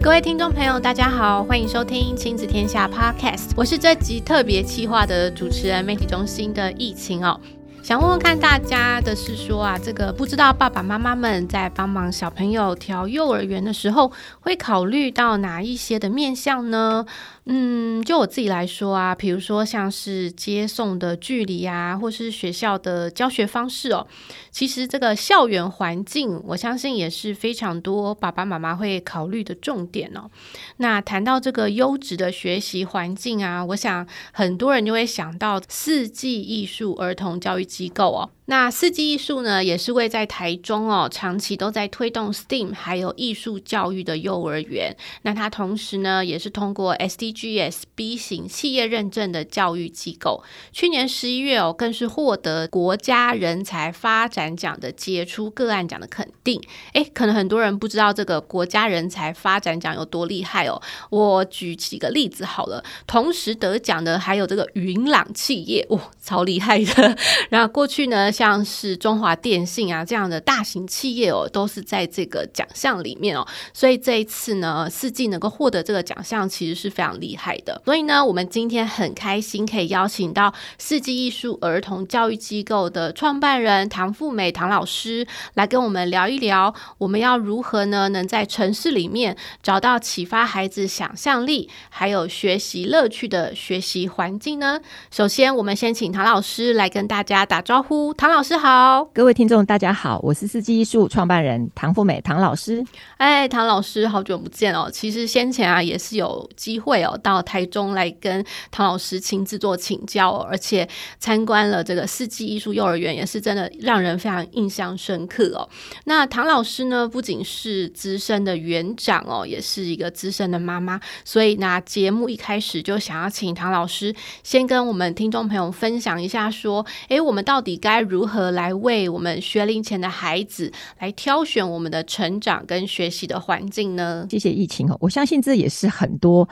各位听众朋友，大家好，欢迎收听亲子天下 Podcast，我是这集特别企划的主持人，媒体中心的疫情哦。想问问看大家的是说啊，这个不知道爸爸妈妈们在帮忙小朋友调幼儿园的时候，会考虑到哪一些的面向呢？嗯，就我自己来说啊，比如说像是接送的距离啊，或是学校的教学方式哦，其实这个校园环境，我相信也是非常多爸爸妈妈会考虑的重点哦。那谈到这个优质的学习环境啊，我想很多人就会想到四季艺术儿童教育机构哦。那四季艺术呢，也是位在台中哦，长期都在推动 STEAM 还有艺术教育的幼儿园。那它同时呢，也是通过 SDGs B 型企业认证的教育机构。去年十一月哦，更是获得国家人才发展奖的杰出个案奖的肯定。诶，可能很多人不知道这个国家人才发展奖有多厉害哦。我举几个例子好了，同时得奖的还有这个云朗企业，哇，超厉害的。然后过去呢，像是中华电信啊这样的大型企业哦，都是在这个奖项里面哦，所以这一次呢，四季能够获得这个奖项，其实是非常厉害的。所以呢，我们今天很开心可以邀请到四季艺术儿童教育机构的创办人唐富美唐老师来跟我们聊一聊，我们要如何呢，能在城市里面找到启发孩子想象力还有学习乐趣的学习环境呢？首先，我们先请唐老师来跟大家打招呼，唐。老师好，各位听众大家好，我是四季艺术创办人唐富美唐老师。哎，唐老师好久不见哦！其实先前啊也是有机会哦到台中来跟唐老师亲自做请教哦，而且参观了这个四季艺术幼儿园，也是真的让人非常印象深刻哦。那唐老师呢，不仅是资深的园长哦，也是一个资深的妈妈，所以那节目一开始就想要请唐老师先跟我们听众朋友分享一下，说，哎，我们到底该如何来为我们学龄前的孩子来挑选我们的成长跟学习的环境呢？谢谢疫情哦，我相信这也是很多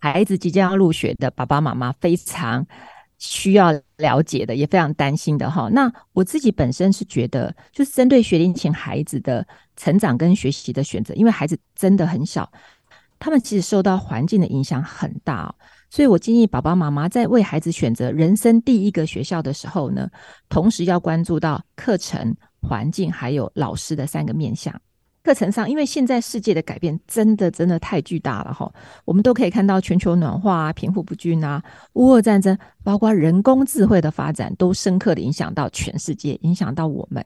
孩子即将要入学的爸爸妈妈非常需要了解的，也非常担心的哈。那我自己本身是觉得，就是针对学龄前孩子的成长跟学习的选择，因为孩子真的很小，他们其实受到环境的影响很大。所以我建议爸爸妈妈在为孩子选择人生第一个学校的时候呢，同时要关注到课程、环境还有老师的三个面向。课程上，因为现在世界的改变真的真的太巨大了哈，我们都可以看到全球暖化啊、贫富不均啊、乌俄战争，包括人工智慧的发展，都深刻的影响到全世界，影响到我们。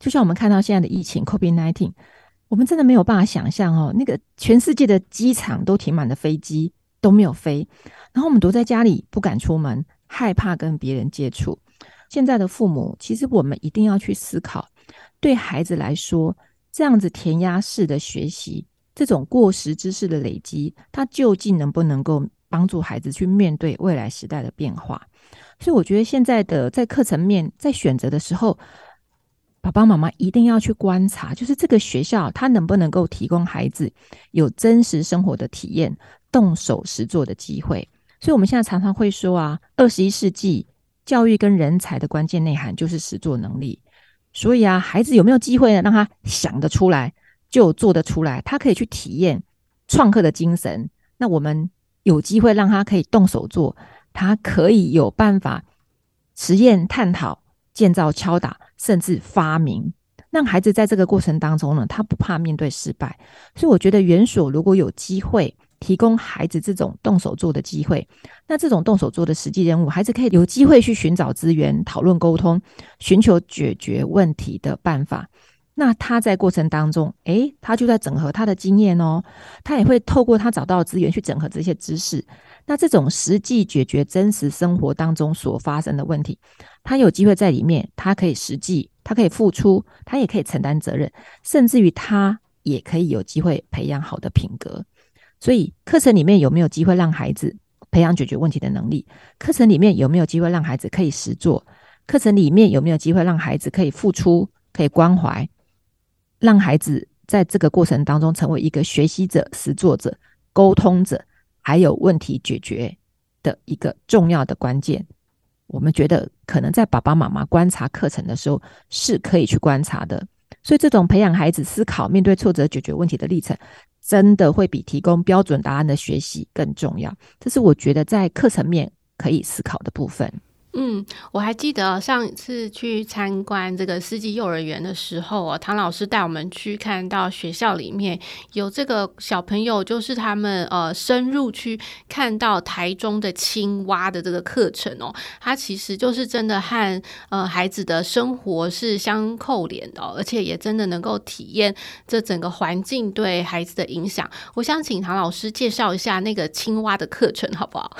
就像我们看到现在的疫情 COVID-19，我们真的没有办法想象哦，那个全世界的机场都停满了飞机。都没有飞，然后我们躲在家里不敢出门，害怕跟别人接触。现在的父母，其实我们一定要去思考，对孩子来说，这样子填鸭式的学习，这种过时知识的累积，它究竟能不能够帮助孩子去面对未来时代的变化？所以，我觉得现在的在课程面在选择的时候，爸爸妈妈一定要去观察，就是这个学校它能不能够提供孩子有真实生活的体验。动手实做的机会，所以我们现在常常会说啊，二十一世纪教育跟人才的关键内涵就是实作能力。所以啊，孩子有没有机会呢？让他想得出来就做得出来，他可以去体验创客的精神。那我们有机会让他可以动手做，他可以有办法实验、探讨、建造、敲打，甚至发明。让孩子在这个过程当中呢，他不怕面对失败。所以我觉得园所如果有机会。提供孩子这种动手做的机会，那这种动手做的实际任务，孩子可以有机会去寻找资源、讨论沟通、寻求解决问题的办法。那他在过程当中，诶，他就在整合他的经验哦，他也会透过他找到的资源去整合这些知识。那这种实际解决真实生活当中所发生的问题，他有机会在里面，他可以实际，他可以付出，他也可以承担责任，甚至于他也可以有机会培养好的品格。所以，课程里面有没有机会让孩子培养解决问题的能力？课程里面有没有机会让孩子可以实做？课程里面有没有机会让孩子可以付出、可以关怀？让孩子在这个过程当中成为一个学习者、实作者、沟通者，还有问题解决的一个重要的关键。我们觉得可能在爸爸妈妈观察课程的时候是可以去观察的。所以，这种培养孩子思考、面对挫折、解决问题的历程，真的会比提供标准答案的学习更重要。这是我觉得在课程面可以思考的部分。嗯，我还记得上一次去参观这个四季幼儿园的时候啊，唐老师带我们去看到学校里面有这个小朋友，就是他们呃深入去看到台中的青蛙的这个课程哦，它其实就是真的和呃孩子的生活是相扣连的，而且也真的能够体验这整个环境对孩子的影响。我想请唐老师介绍一下那个青蛙的课程，好不好？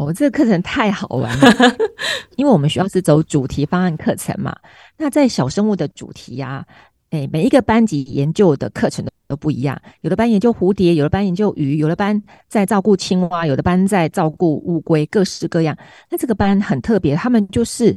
哦，这个课程太好玩了，因为我们学校是走主题方案课程嘛。那在小生物的主题呀、啊，诶，每一个班级研究的课程都都不一样。有的班研究蝴蝶，有的班研究鱼，有的班在照顾青蛙，有的班在照顾乌龟，各式各样。那这个班很特别，他们就是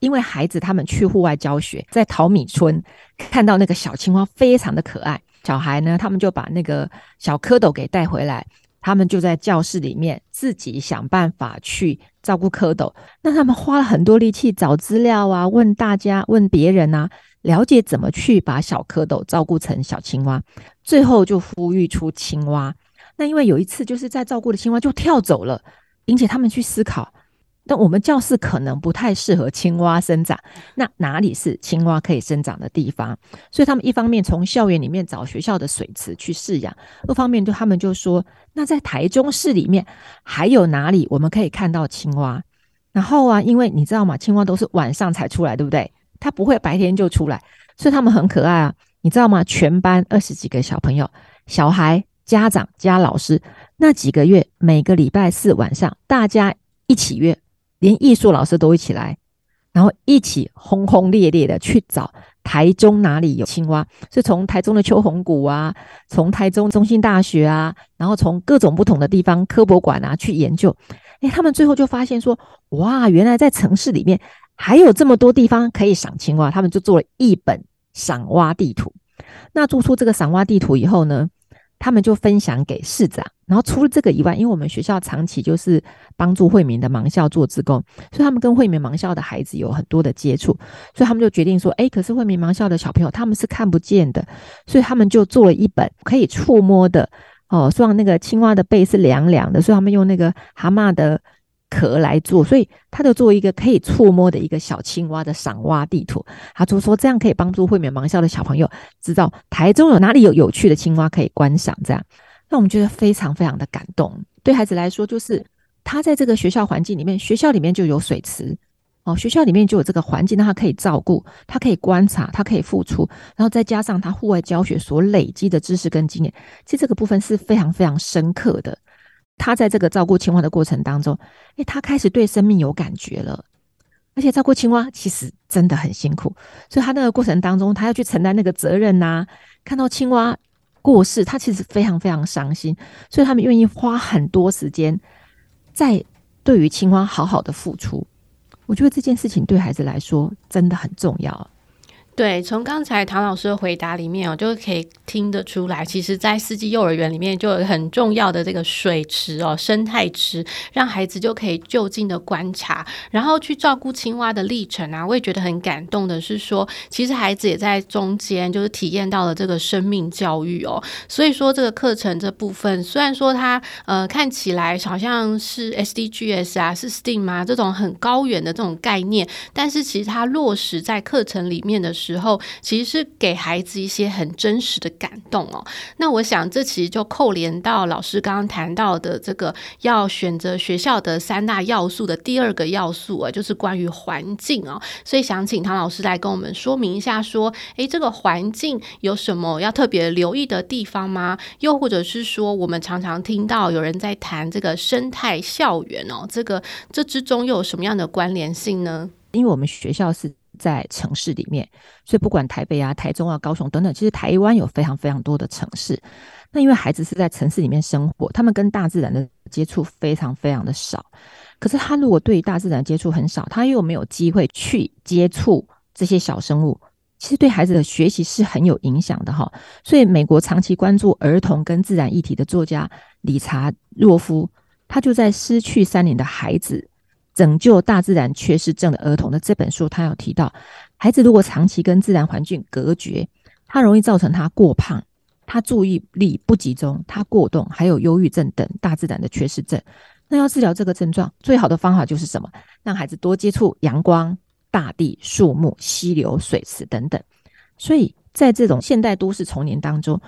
因为孩子他们去户外教学，在淘米村看到那个小青蛙非常的可爱，小孩呢，他们就把那个小蝌蚪给带回来。他们就在教室里面自己想办法去照顾蝌蚪。那他们花了很多力气找资料啊，问大家，问别人啊，了解怎么去把小蝌蚪照顾成小青蛙，最后就孵育出青蛙。那因为有一次就是在照顾的青蛙就跳走了，引起他们去思考。但我们教室可能不太适合青蛙生长，那哪里是青蛙可以生长的地方？所以他们一方面从校园里面找学校的水池去饲养，二方面就他们就说，那在台中市里面还有哪里我们可以看到青蛙？然后啊，因为你知道吗？青蛙都是晚上才出来，对不对？它不会白天就出来，所以他们很可爱啊，你知道吗？全班二十几个小朋友、小孩、家长加老师，那几个月每个礼拜四晚上大家一起约。连艺术老师都一起来，然后一起轰轰烈烈的去找台中哪里有青蛙，是从台中的秋红谷啊，从台中中心大学啊，然后从各种不同的地方科博馆啊去研究。诶，他们最后就发现说，哇，原来在城市里面还有这么多地方可以赏青蛙，他们就做了一本赏蛙地图。那做出这个赏蛙地图以后呢，他们就分享给市长，然后除了这个以外，因为我们学校长期就是帮助惠民的盲校做志工，所以他们跟惠民盲校的孩子有很多的接触，所以他们就决定说，诶，可是惠民盲校的小朋友他们是看不见的，所以他们就做了一本可以触摸的，哦，希望那个青蛙的背是凉凉的，所以他们用那个蛤蟆的。壳来做，所以他就做一个可以触摸的一个小青蛙的赏蛙地图。他就说这样可以帮助惠民盲校的小朋友知道台中有哪里有有趣的青蛙可以观赏。这样，那我们觉得非常非常的感动。对孩子来说，就是他在这个学校环境里面，学校里面就有水池哦，学校里面就有这个环境，让他可以照顾，他可以观察，他可以付出，然后再加上他户外教学所累积的知识跟经验，其实这个部分是非常非常深刻的。他在这个照顾青蛙的过程当中，诶，他开始对生命有感觉了，而且照顾青蛙其实真的很辛苦，所以他那个过程当中，他要去承担那个责任呐、看到青蛙过世，他其实非常非常伤心，所以他们愿意花很多时间在对于青蛙好好的付出。我觉得这件事情对孩子来说真的很重要。对，从刚才唐老师的回答里面，哦就可以听得出来，其实，在四季幼儿园里面就有很重要的这个水池哦，生态池，让孩子就可以就近的观察，然后去照顾青蛙的历程啊。我也觉得很感动的是说，其实孩子也在中间就是体验到了这个生命教育哦。所以说，这个课程这部分，虽然说它呃看起来好像是 SDGs 啊，是 STEAM 啊这种很高远的这种概念，但是其实它落实在课程里面的，时候其实是给孩子一些很真实的感动哦。那我想这其实就扣连到老师刚刚谈到的这个要选择学校的三大要素的第二个要素啊，就是关于环境哦。所以想请唐老师来跟我们说明一下，说，诶，这个环境有什么要特别留意的地方吗？又或者是说，我们常常听到有人在谈这个生态校园哦，这个这之中又有什么样的关联性呢？因为我们学校是。在城市里面，所以不管台北啊、台中啊、高雄等等，其实台湾有非常非常多的城市。那因为孩子是在城市里面生活，他们跟大自然的接触非常非常的少。可是他如果对于大自然接触很少，他又没有机会去接触这些小生物，其实对孩子的学习是很有影响的哈。所以美国长期关注儿童跟自然议题的作家理查洛夫，他就在《失去三年的孩子》拯救大自然缺失症的儿童的这本书，他有提到，孩子如果长期跟自然环境隔绝，他容易造成他过胖、他注意力不集中、他过动，还有忧郁症等大自然的缺失症。那要治疗这个症状，最好的方法就是什么？让孩子多接触阳光、大地、树木、溪流、水池等等。所以在这种现代都市丛林当中，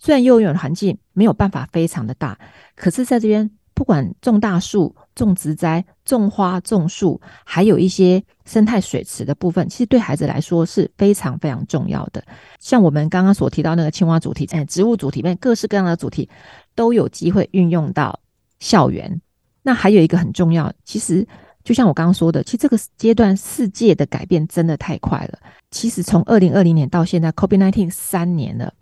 虽然幼儿园环境没有办法非常的大，可是在这边不管种大树、种植栽、种花、种树，还有一些生态水池的部分，其实对孩子来说是非常非常重要的。像我们刚刚所提到那个青蛙主题，在植物主题里面，各式各样的主题都有机会运用到校园。那还有一个很重要，其实就像我刚刚说的，其实这个阶段世界的改变真的太快了。其实从二零二零年到现在，COVID-19 三年了，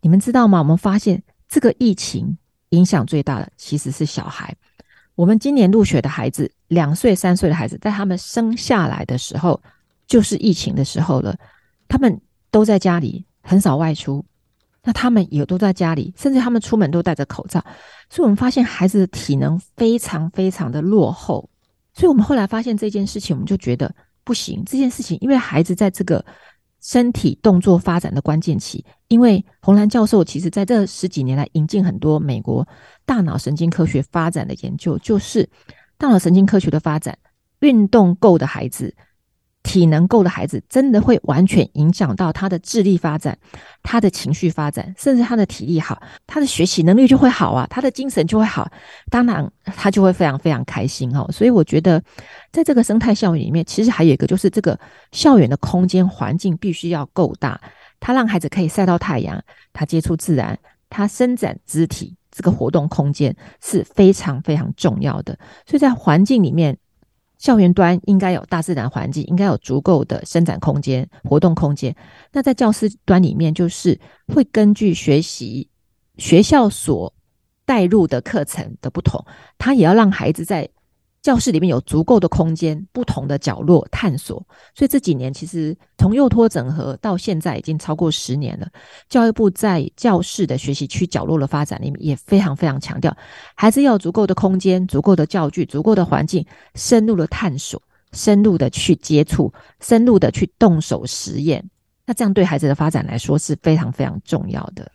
你们知道吗？我们发现这个疫情影响最大的其实是小孩。我们今年入学的孩子，两岁、三岁的孩子，在他们生下来的时候就是疫情的时候了，他们都在家里，很少外出。那他们也都在家里，甚至他们出门都戴着口罩，所以我们发现孩子的体能非常非常的落后。所以我们后来发现这件事情，我们就觉得不行。这件事情，因为孩子在这个身体动作发展的关键期，因为洪兰教授其实在这十几年来引进很多美国大脑神经科学发展的研究，就是大脑神经科学的发展，运动够的孩子。体能够的孩子，真的会完全影响到他的智力发展、他的情绪发展，甚至他的体力好，他的学习能力就会好啊，他的精神就会好，当然他就会非常非常开心哦。所以我觉得，在这个生态校园里面，其实还有一个就是这个校园的空间环境必须要够大，他让孩子可以晒到太阳，他接触自然，他伸展肢体，这个活动空间是非常非常重要的。所以在环境里面。校园端应该有大自然环境，应该有足够的伸展空间、活动空间。那在教师端里面，就是会根据学习学校所带入的课程的不同，他也要让孩子在。教室里面有足够的空间，不同的角落探索。所以这几年其实从幼托整合到现在已经超过十年了。教育部在教室的学习区角落的发展里面也非常非常强调，孩子要有足够的空间、足够的教具、足够的环境，深入的探索、深入的去接触、深入的去动手实验。那这样对孩子的发展来说是非常非常重要的。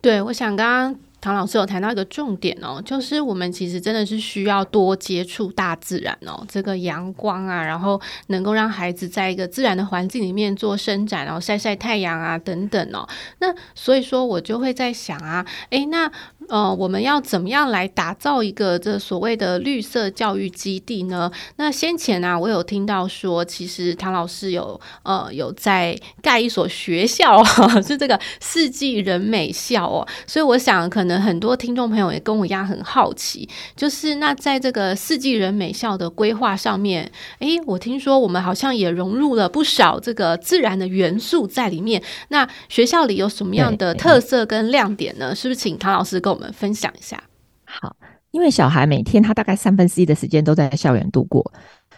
对，我想刚刚。唐老师有谈到一个重点哦，就是我们其实真的是需要多接触大自然哦，这个阳光啊，然后能够让孩子在一个自然的环境里面做伸展，然后晒晒太阳啊等等哦。那所以说我就会在想啊，诶，那。呃，我们要怎么样来打造一个这所谓的绿色教育基地呢？那先前呢、啊，我有听到说，其实唐老师有呃有在盖一所学校，是这个四季人美校哦。所以我想，可能很多听众朋友也跟我一样很好奇，就是那在这个四季人美校的规划上面，诶，我听说我们好像也融入了不少这个自然的元素在里面。那学校里有什么样的特色跟亮点呢？是不是请唐老师跟我们分享一下。好，因为小孩每天他大概三分之一的时间都在校园度过，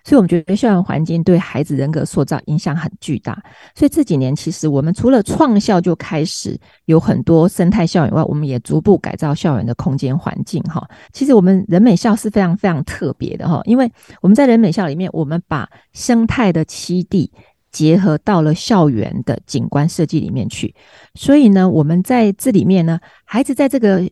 所以我们觉得校园环境对孩子人格塑造影响很巨大。所以这几年其实我们除了创校就开始有很多生态校园外，我们也逐步改造校园的空间环境。哈，其实我们人美校是非常非常特别的哈，因为我们在人美校里面，我们把生态的栖地结合到了校园的景观设计里面去。所以呢，我们在这里面呢，孩子在这个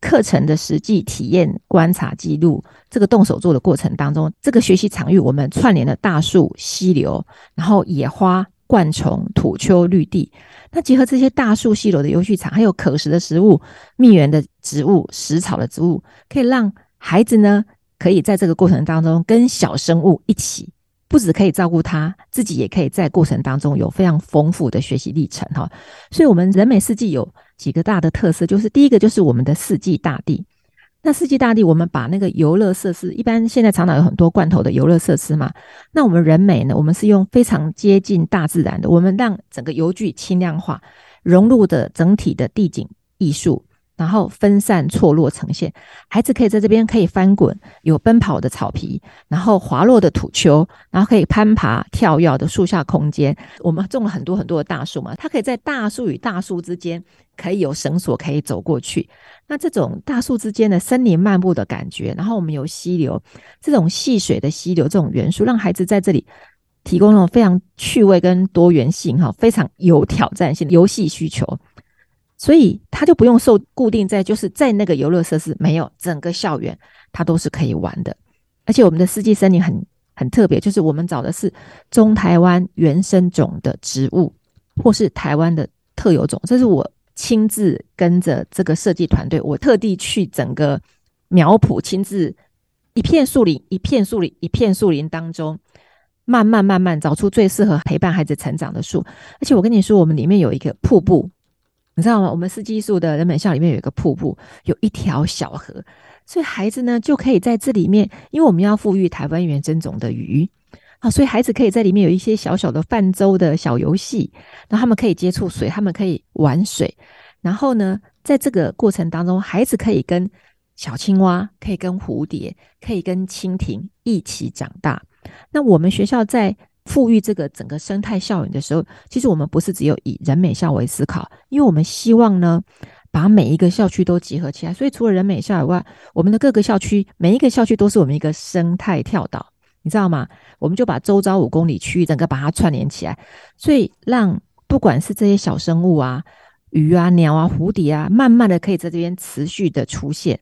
课程的实际体验、观察、记录，这个动手做的过程当中，这个学习场域我们串联了大树、溪流，然后野花、灌丛、土丘、绿地。那结合这些大树、溪流的游戏场，还有可食的食物、蜜源的植物、食草的植物，可以让孩子呢，可以在这个过程当中跟小生物一起，不只可以照顾他，自己也可以在过程当中有非常丰富的学习历程哈。所以，我们人美四季有。几个大的特色，就是第一个就是我们的四季大地。那四季大地，我们把那个游乐设施，一般现在长岛有很多罐头的游乐设施嘛。那我们人美呢，我们是用非常接近大自然的，我们让整个游具轻量化，融入的整体的地景艺术，然后分散错落呈现，孩子可以在这边可以翻滚，有奔跑的草皮，然后滑落的土丘，然后可以攀爬跳跃的树下空间。我们种了很多很多的大树嘛，他可以在大树与大树之间可以有绳索可以走过去。那这种大树之间的森林漫步的感觉，然后我们有溪流，这种戏水的溪流这种元素，让孩子在这里提供了非常趣味跟多元性哈，非常有挑战性的游戏需求。所以他就不用受固定在，就是在那个游乐设施没有，整个校园他都是可以玩的。而且我们的四季森林很很特别，就是我们找的是中台湾原生种的植物，或是台湾的特有种。这是我亲自跟着这个设计团队，我特地去整个苗圃，亲自一片树林、一片树林、一片树林当中，慢慢慢慢找出最适合陪伴孩子成长的树。而且我跟你说，我们里面有一个瀑布。你知道吗？我们四季树的人本校里面有一个瀑布，有一条小河，所以孩子呢就可以在这里面，因为我们要复育台湾原生种的鱼啊，所以孩子可以在里面有一些小小的泛舟的小游戏，然后他们可以接触水，他们可以玩水，然后呢，在这个过程当中，孩子可以跟小青蛙，可以跟蝴蝶，可以跟蜻蜓一起长大。那我们学校在复育这个整个生态校园的时候，其实我们不是只有以人美校为思考，因为我们希望呢，把每一个校区都结合起来。所以除了人美校以外，我们的各个校区，每一个校区都是我们一个生态跳岛，你知道吗？我们就把周遭五公里区域整个把它串联起来，所以让不管是这些小生物啊、鱼啊、鸟啊、蝴蝶啊，慢慢的可以在这边持续的出现，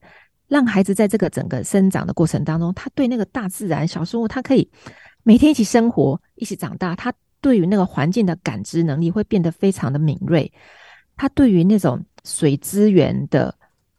让孩子在这个整个生长的过程当中，他对那个大自然小生物，他可以。每天一起生活，一起长大，他对于那个环境的感知能力会变得非常的敏锐。他对于那种水资源的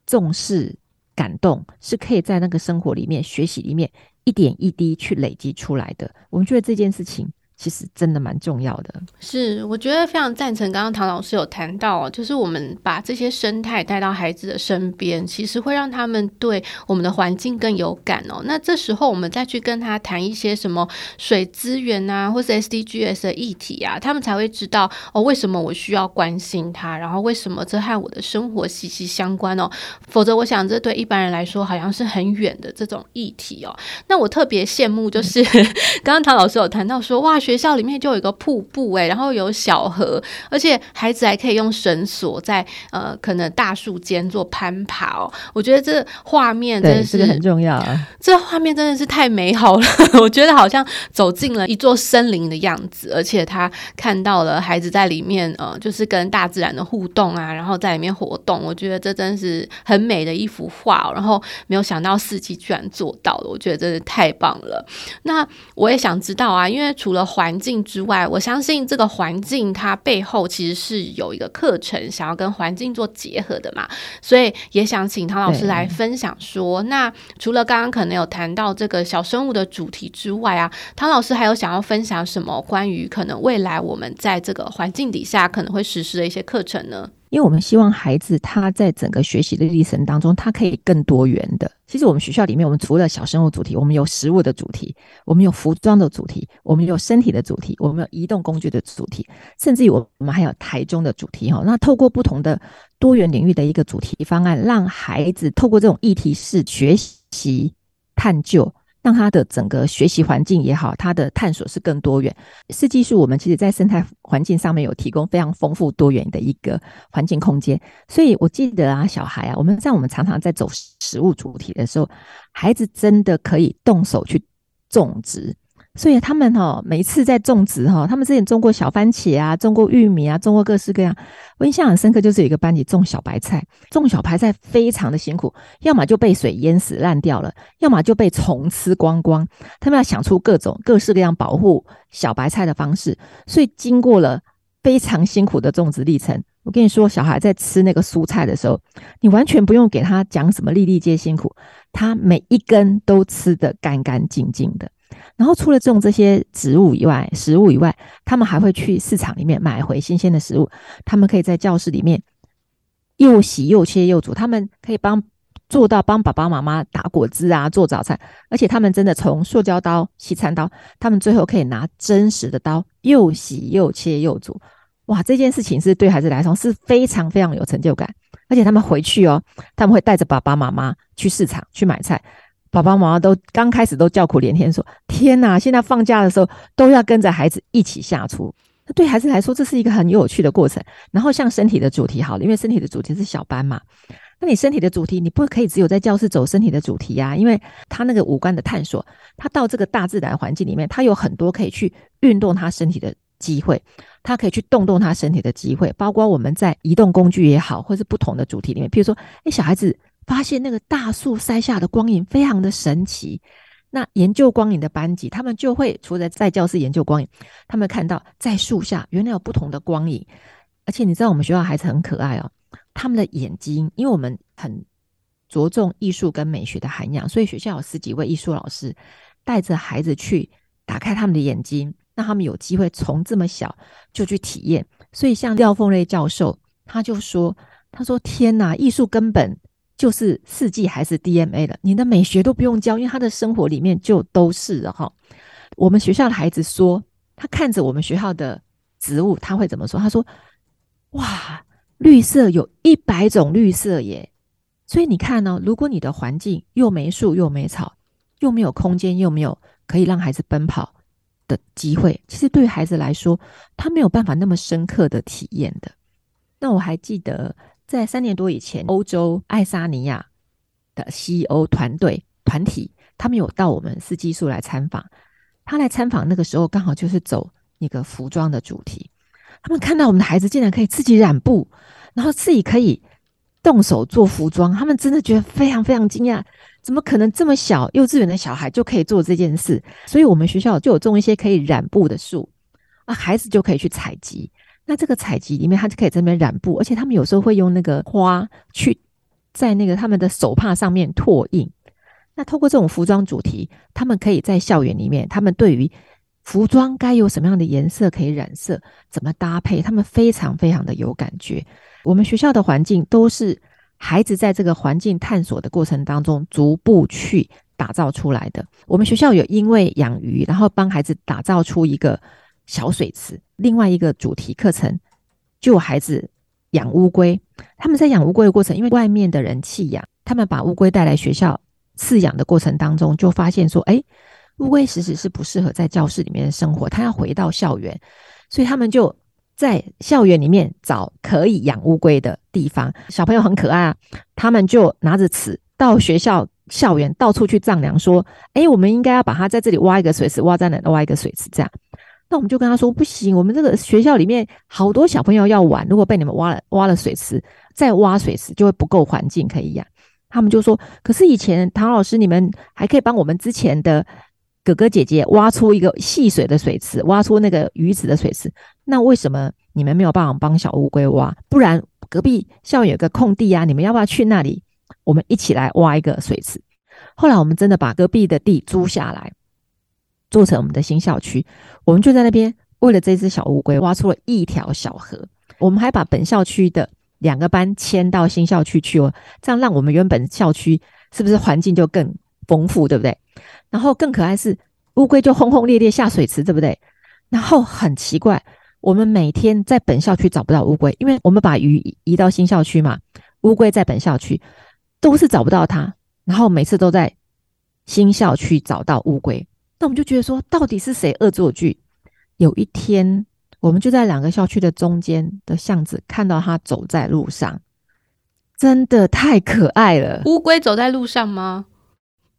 重视、感动，是可以在那个生活里面、学习里面一点一滴去累积出来的。我们觉得这件事情。其实真的蛮重要的，是我觉得非常赞成。刚刚唐老师有谈到，就是我们把这些生态带到孩子的身边，其实会让他们对我们的环境更有感哦。那这时候我们再去跟他谈一些什么水资源啊，或是 SDGs 的议题啊，他们才会知道哦，为什么我需要关心他，然后为什么这和我的生活息息相关哦。否则，我想这对一般人来说好像是很远的这种议题哦。那我特别羡慕，就是、刚刚唐老师有谈到说，哇。学校里面就有一个瀑布哎，然后有小河，而且孩子还可以用绳索在呃可能大树间做攀爬哦。我觉得这画面真的是这个很重要啊，这画面真的是太美好了。我觉得好像走进了一座森林的样子，而且他看到了孩子在里面呃，就是跟大自然的互动啊，然后在里面活动。我觉得这真是很美的一幅画哦。然后没有想到四季居然做到了，我觉得真是太棒了。那我也想知道啊，因为除了环境之外，我相信这个环境它背后其实是有一个课程想要跟环境做结合的嘛，所以也想请唐老师来分享说，那除了刚刚可能有谈到这个小生物的主题之外啊，唐老师还有想要分享什么关于可能未来我们在这个环境底下可能会实施的一些课程呢？因为我们希望孩子他在整个学习的历程当中，他可以更多元的。其实我们学校里面，我们除了小生物主题，我们有食物的主题，我们有服装的主题，我们有身体的主题，我们有移动工具的主题，甚至于我们还有台中的主题哈。那透过不同的多元领域的一个主题方案，让孩子透过这种议题式学习探究。让他的整个学习环境也好，他的探索是更多元。四季树我们其实在生态环境上面有提供非常丰富多元的一个环境空间。所以我记得啊，小孩啊，我们在我们常常在走食物主题的时候，孩子真的可以动手去种植。所以他们哈，每一次在种植哈，他们之前种过小番茄啊，种过玉米啊，种过各式各样。我印象很深刻，就是有一个班级种小白菜，种小白菜非常的辛苦，要么就被水淹死烂掉了，要么就被虫吃光光。他们要想出各种各式各样保护小白菜的方式，所以经过了非常辛苦的种植历程。我跟你说，小孩在吃那个蔬菜的时候，你完全不用给他讲什么粒粒皆辛苦，他每一根都吃得干干净净的。然后除了种这些植物以外，食物以外，他们还会去市场里面买回新鲜的食物。他们可以在教室里面又洗又切又煮，他们可以帮做到帮爸爸妈妈打果汁啊，做早餐。而且他们真的从塑胶刀、西餐刀，他们最后可以拿真实的刀，又洗又切又煮。哇，这件事情是对孩子来说是非常非常有成就感。而且他们回去哦，他们会带着爸爸妈妈去市场去买菜。爸爸妈妈都刚开始都叫苦连天，说：“天哪，现在放假的时候都要跟着孩子一起下厨。”那对孩子来说，这是一个很有趣的过程。然后像身体的主题，好了，因为身体的主题是小班嘛，那你身体的主题，你不可以只有在教室走身体的主题呀、啊，因为他那个五官的探索，他到这个大自然环境里面，他有很多可以去运动他身体的机会，他可以去动动他身体的机会，包括我们在移动工具也好，或是不同的主题里面，譬如说，哎，小孩子发现那个大树晒下的光影非常的神奇。那研究光影的班级，他们就会除了在教室研究光影，他们看到在树下原来有不同的光影，而且你知道我们学校孩子很可爱哦，他们的眼睛，因为我们很着重艺术跟美学的涵养，所以学校有十几位艺术老师带着孩子去打开他们的眼睛，让他们有机会从这么小就去体验。所以像廖凤瑞教授，他就说：“他说天哪，艺术根本。”就是四季还是 DNA 的，你的美学都不用教，因为他的生活里面就都是哈。我们学校的孩子说，他看着我们学校的植物，他会怎么说？他说：“哇，绿色有一百种绿色耶！”所以你看呢，如果你的环境又没树又没草，又没有空间，又没有可以让孩子奔跑的机会，其实对孩子来说，他没有办法那么深刻的体验的。那我还记得。在三年多以前，欧洲爱沙尼亚的 CEO 团队团体，他们有到我们四季树来参访。他来参访那个时候，刚好就是走那个服装的主题。他们看到我们的孩子竟然可以自己染布，然后自己可以动手做服装，他们真的觉得非常非常惊讶。怎么可能这么小幼稚园的小孩就可以做这件事？所以我们学校就有种一些可以染布的树啊，孩子就可以去采集。那这个采集里面，他就可以在那边染布，而且他们有时候会用那个花去在那个他们的手帕上面拓印。那透过这种服装主题，他们可以在校园里面，他们对于服装该有什么样的颜色可以染色，怎么搭配，他们非常非常的有感觉。我们学校的环境都是孩子在这个环境探索的过程当中逐步去打造出来的。我们学校有因为养鱼，然后帮孩子打造出一个。小水池，另外一个主题课程，就有孩子养乌龟。他们在养乌龟的过程，因为外面的人弃养，他们把乌龟带来学校饲养的过程当中，就发现说，哎，乌龟其实是不适合在教室里面生活，它要回到校园，所以他们就在校园里面找可以养乌龟的地方。小朋友很可爱啊，他们就拿着尺到学校校园到处去丈量，说，哎，我们应该要把它在这里挖一个水池，挖在哪挖一个水池，这样。那我们就跟他说不行，我们这个学校里面好多小朋友要玩，如果被你们挖了挖了水池，再挖水池就会不够环境可以养。他们就说，可是以前唐老师你们还可以帮我们之前的哥哥姐姐挖出一个戏水的水池，挖出那个鱼池的水池，那为什么你们没有办法帮小乌龟挖？不然隔壁校园有个空地啊，你们要不要去那里？我们一起来挖一个水池。后来我们真的把隔壁的地租下来。做成我们的新校区，我们就在那边为了这只小乌龟挖出了一条小河。我们还把本校区的两个班迁到新校区去哦，这样让我们原本校区是不是环境就更丰富，对不对？然后更可爱是乌龟就轰轰烈烈下水池，对不对？然后很奇怪，我们每天在本校区找不到乌龟，因为我们把鱼移到新校区嘛，乌龟在本校区都是找不到它，然后每次都在新校区找到乌龟。那我们就觉得说，到底是谁恶作剧？有一天，我们就在两个校区的中间的巷子看到他走在路上，真的太可爱了。乌龟走在路上吗？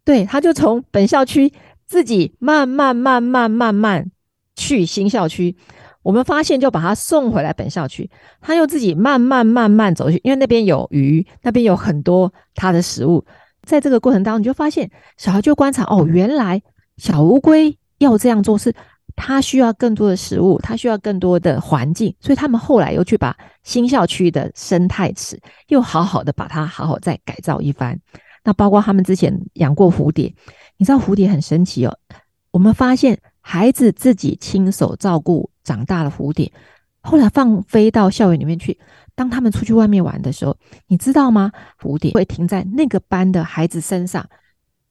对，他就从本校区自己慢慢、慢慢、慢慢去新校区。我们发现，就把他送回来本校区。他又自己慢慢、慢慢走去，因为那边有鱼，那边有很多他的食物。在这个过程当中，你就发现小孩就观察哦，原来。小乌龟要这样做，是它需要更多的食物，它需要更多的环境，所以他们后来又去把新校区的生态池又好好的把它好好再改造一番。那包括他们之前养过蝴蝶，你知道蝴蝶很神奇哦。我们发现孩子自己亲手照顾长大的蝴蝶，后来放飞到校园里面去。当他们出去外面玩的时候，你知道吗？蝴蝶会停在那个班的孩子身上，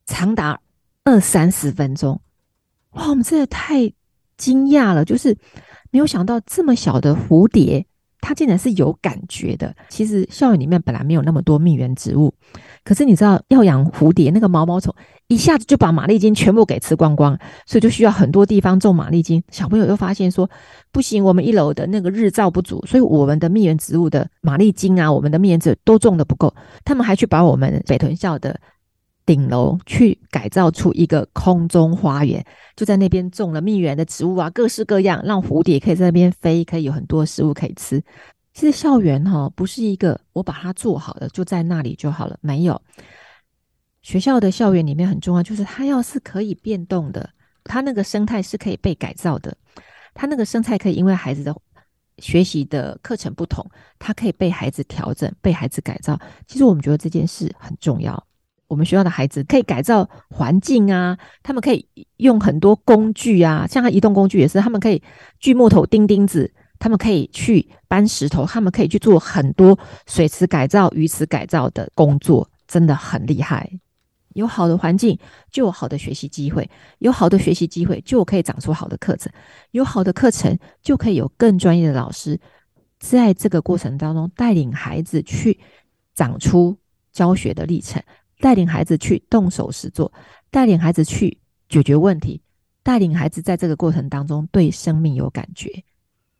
长达。二三十分钟，哇！我们真的太惊讶了，就是没有想到这么小的蝴蝶，它竟然是有感觉的。其实校园里面本来没有那么多蜜源植物，可是你知道要养蝴蝶，那个毛毛虫一下子就把马丽金全部给吃光光，所以就需要很多地方种马丽金。小朋友又发现说，不行，我们一楼的那个日照不足，所以我们的蜜源植物的马丽金啊，我们的蜜源植物都种的不够。他们还去把我们北屯校的。顶楼去改造出一个空中花园，就在那边种了蜜源的植物啊，各式各样，让蝴蝶可以在那边飞，可以有很多食物可以吃。其实校园哈，不是一个我把它做好了就在那里就好了，没有。学校的校园里面很重要，就是它要是可以变动的，它那个生态是可以被改造的，它那个生态可以因为孩子的学习的课程不同，它可以被孩子调整，被孩子改造。其实我们觉得这件事很重要。我们学校的孩子可以改造环境啊，他们可以用很多工具啊，像他移动工具也是，他们可以锯木头、钉钉子，他们可以去搬石头，他们可以去做很多水池改造、鱼池改造的工作，真的很厉害。有好的环境，就有好的学习机会；有好的学习机会，就可以长出好的课程；有好的课程，就可以有更专业的老师，在这个过程当中带领孩子去长出教学的历程。带领孩子去动手实做，带领孩子去解决问题，带领孩子在这个过程当中对生命有感觉，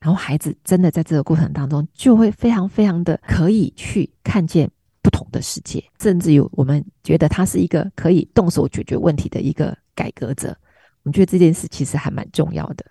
然后孩子真的在这个过程当中就会非常非常的可以去看见不同的世界，甚至有我们觉得他是一个可以动手解决问题的一个改革者。我们觉得这件事其实还蛮重要的。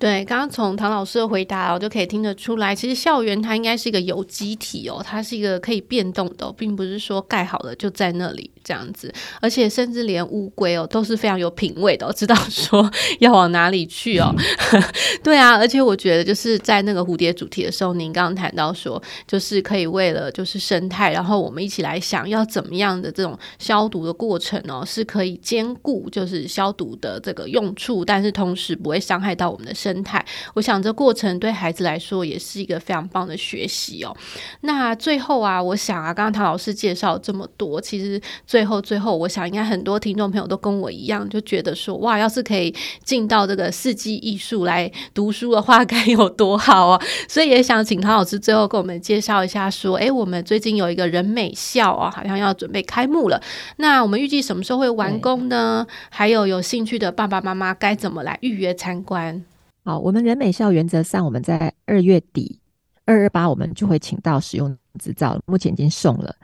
对，刚刚从唐老师的回答，我就可以听得出来，其实校园它应该是一个有机体哦，它是一个可以变动的，并不是说盖好了就在那里这样子。而且甚至连乌龟哦都是非常有品味的，知道说 要往哪里去哦。对啊，而且我觉得就是在那个蝴蝶主题的时候，您刚刚谈到说，就是可以为了就是生态，然后我们一起来想要怎么样的这种消毒的过程哦，是可以兼顾就是消毒的这个用处，但是同时不会伤害到我们的生。生态，我想这过程对孩子来说也是一个非常棒的学习哦。那最后啊，我想啊，刚刚唐老师介绍这么多，其实最后最后，我想应该很多听众朋友都跟我一样，就觉得说哇，要是可以进到这个四季艺术来读书的话，该有多好啊！所以也想请唐老师最后给我们介绍一下，说，哎，我们最近有一个人美校啊，好像要准备开幕了。那我们预计什么时候会完工呢？还有有兴趣的爸爸妈妈该怎么来预约参观？好，我们人美校原则上我们在二月底二二八我们就会请到使用执照，目前已经送了，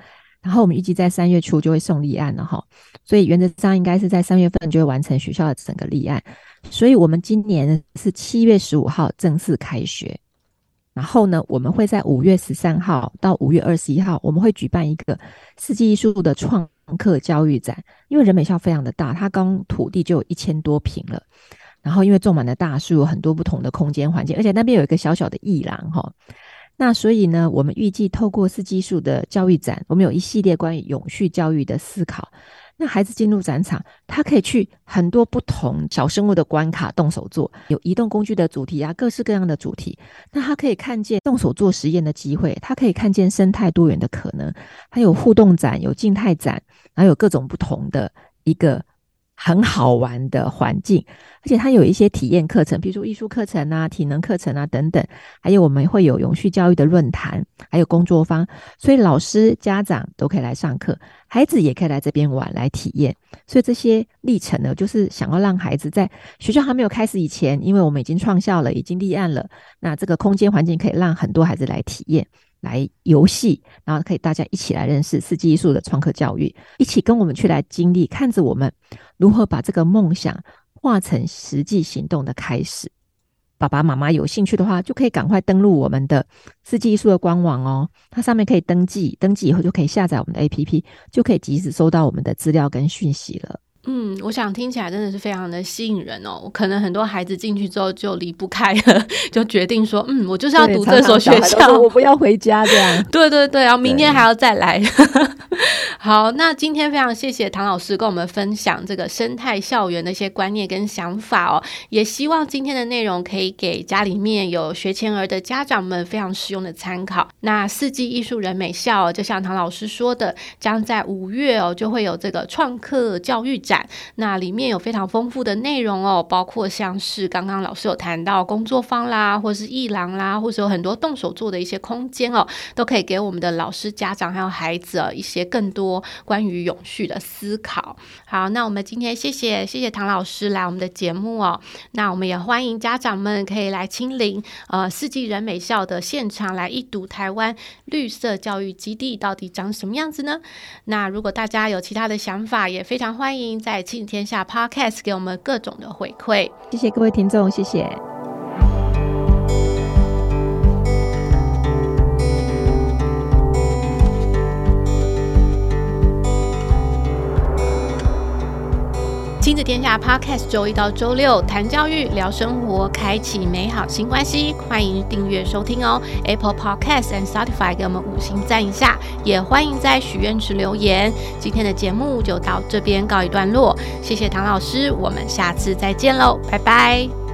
然后我们预计在三月初就会送立案了哈，所以原则上应该是在三月份就会完成学校的整个立案，所以我们今年是七月十五号正式开学，然后呢，我们会在五月十三号到五月二十一号，我们会举办一个四季艺术的创客教育展，因为人美校非常的大，它刚土地就有一千多平了。然后，因为种满了大树，有很多不同的空间环境，而且那边有一个小小的艺廊哈。那所以呢，我们预计透过四季艺术的教育展，我们有一系列关于永续教育的思考。那孩子进入展场，他可以去很多不同小生物的关卡动手做，有移动工具的主题啊，各式各样的主题。那他可以看见动手做实验的机会，他可以看见生态多元的可能，还有互动展，有静态展，还有各种不同的一个。很好玩的环境，而且它有一些体验课程，比如说艺术课程啊、体能课程啊等等，还有我们会有永续教育的论坛，还有工作坊，所以老师、家长都可以来上课，孩子也可以来这边玩来体验。所以这些历程呢，就是想要让孩子在学校还没有开始以前，因为我们已经创校了，已经立案了，那这个空间环境可以让很多孩子来体验。来游戏，然后可以大家一起来认识四季艺术的创客教育，一起跟我们去来经历，看着我们如何把这个梦想化成实际行动的开始。爸爸妈妈有兴趣的话，就可以赶快登录我们的四季艺术的官网哦，它上面可以登记，登记以后就可以下载我们的 APP，就可以及时收到我们的资料跟讯息了。嗯，我想听起来真的是非常的吸引人哦。可能很多孩子进去之后就离不开了，就决定说，嗯，我就是要读这所学校，我不要回家这样。对对对，然后明天还要再来。好，那今天非常谢谢唐老师跟我们分享这个生态校园的一些观念跟想法哦。也希望今天的内容可以给家里面有学前儿的家长们非常实用的参考。那四季艺术人美校，就像唐老师说的，将在五月哦就会有这个创客教育展。那里面有非常丰富的内容哦，包括像是刚刚老师有谈到工作坊啦，或是艺廊啦，或是有很多动手做的一些空间哦，都可以给我们的老师、家长还有孩子一些更多关于永续的思考。好，那我们今天谢谢谢谢唐老师来我们的节目哦，那我们也欢迎家长们可以来亲临呃四季人美校的现场来一睹台湾绿色教育基地到底长什么样子呢？那如果大家有其他的想法，也非常欢迎在庆天下 Podcast 给我们各种的回馈。谢谢各位听众，谢谢。亲子天下 Podcast，周一到周六谈教育、聊生活，开启美好新关系。欢迎订阅收听哦，Apple Podcast and Spotify 给我们五星赞一下，也欢迎在许愿池留言。今天的节目就到这边告一段落，谢谢唐老师，我们下次再见喽，拜拜。